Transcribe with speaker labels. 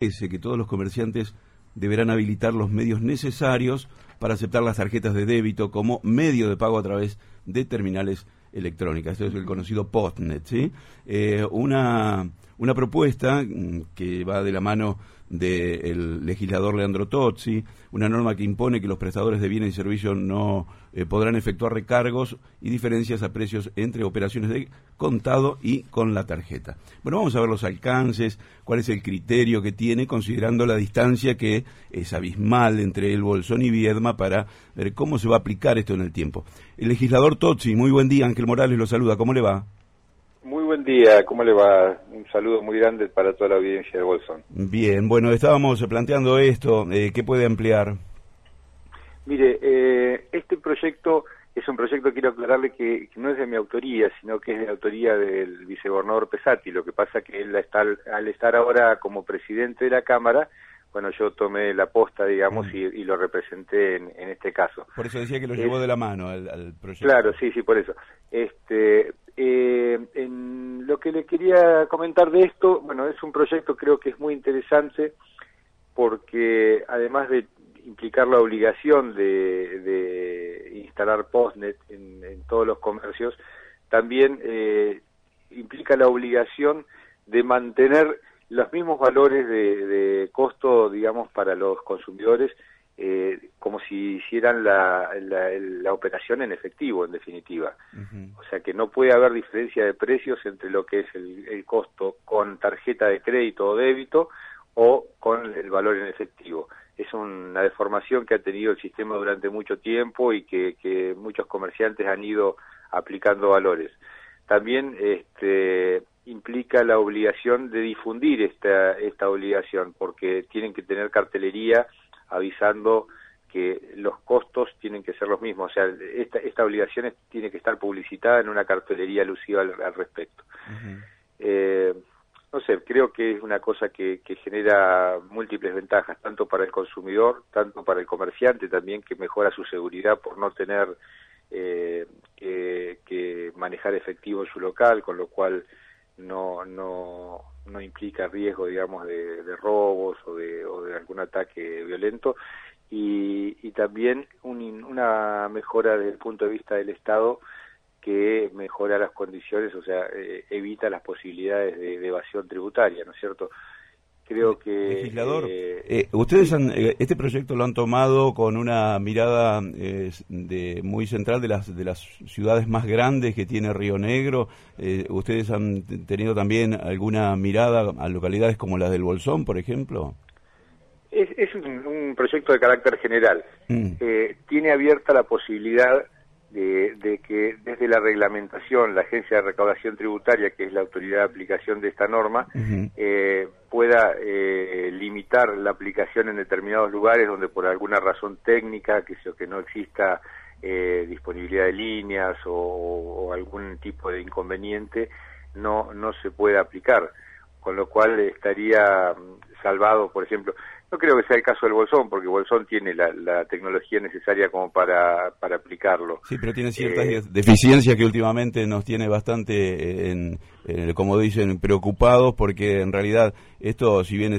Speaker 1: que todos los comerciantes deberán habilitar los medios necesarios para aceptar las tarjetas de débito como medio de pago a través de terminales electrónicas. Esto es el conocido Postnet. ¿sí? Eh, una, una propuesta mm, que va de la mano del legislador Leandro Tozzi, una norma que impone que los prestadores de bienes y servicios no eh, podrán efectuar recargos y diferencias a precios entre operaciones de contado y con la tarjeta. Bueno, vamos a ver los alcances, cuál es el criterio que tiene, considerando la distancia que es abismal entre el Bolsón y Viedma para ver cómo se va a aplicar esto en el tiempo. El legislador Tozzi, muy buen día, Ángel Morales lo saluda, ¿cómo le va?
Speaker 2: Muy buen día, ¿cómo le va? Un saludo muy grande para toda la audiencia de Bolsón.
Speaker 1: Bien, bueno, estábamos planteando esto, eh, ¿qué puede ampliar?
Speaker 2: Mire, eh, este proyecto es un proyecto, quiero aclararle que, no es de mi autoría, sino que es de autoría del vicegobernador Pesati. Lo que pasa que él al estar ahora como presidente de la Cámara, bueno, yo tomé la posta, digamos, mm. y, lo representé en, este caso.
Speaker 1: Por eso decía que lo llevó de la mano al, proyecto.
Speaker 2: Claro, sí, sí, por eso. Este, eh, en lo que le quería comentar de esto, bueno, es un proyecto creo que es muy interesante porque además de implicar la obligación de, instalar Postnet en, todos los comercios, también eh, implica la obligación de mantener los mismos valores de, costo, digamos, para los consumidores, eh, como si hicieran la, la, operación en efectivo, en definitiva. O sea que no puede haber diferencia de precios entre lo que es el, costo con tarjeta de crédito o débito o con el valor en efectivo. Es una deformación que ha tenido el sistema durante mucho tiempo y que, que muchos comerciantes han ido aplicando valores. También este, implica la obligación de difundir esta, esta obligación, porque tienen que tener cartelería avisando que los costos tienen que ser los mismos. O sea, esta, esta obligación tiene que estar publicitada en una cartelería alusiva al, respecto. eh, no sé, creo que es una cosa que, que, genera múltiples ventajas, tanto para el consumidor, tanto para el comerciante también, que mejora su seguridad por no tener eh, que manejar efectivo en su local, con lo cual no, no, no implica riesgo, digamos, de, robos o de, o de algún ataque violento y, y también una mejora desde el punto de vista del Estado que mejora las condiciones, o sea, eh, evita las posibilidades de, de, evasión tributaria, ¿no es cierto? Creo que...
Speaker 1: Legislador, eh, eh, ustedes han, eh, este proyecto lo han tomado con una mirada de, muy central de las, de las ciudades más grandes que tiene Río Negro. ¿Ustedes han tenido también alguna mirada a localidades como las del Bolsón, por ejemplo?
Speaker 2: Es, es un, proyecto de carácter general. Mm. tiene abierta la posibilidad de, que desde la reglamentación, la Agencia de Recaudación Tributaria, que es la autoridad de aplicación de esta norma, eh, pueda eh, limitar la aplicación en determinados lugares donde por alguna razón técnica, que, que no exista eh, disponibilidad de líneas o, algún tipo de inconveniente, no, no se puede aplicar. Con lo cual estaría mm, salvado, por ejemplo, no creo que sea el caso del Bolsón, porque Bolsón tiene la, tecnología necesaria como para, para aplicarlo.
Speaker 1: Sí, pero tiene ciertas eh, deficiencias que últimamente nos tiene bastante, en, como dicen, preocupados, porque en realidad esto, si bien es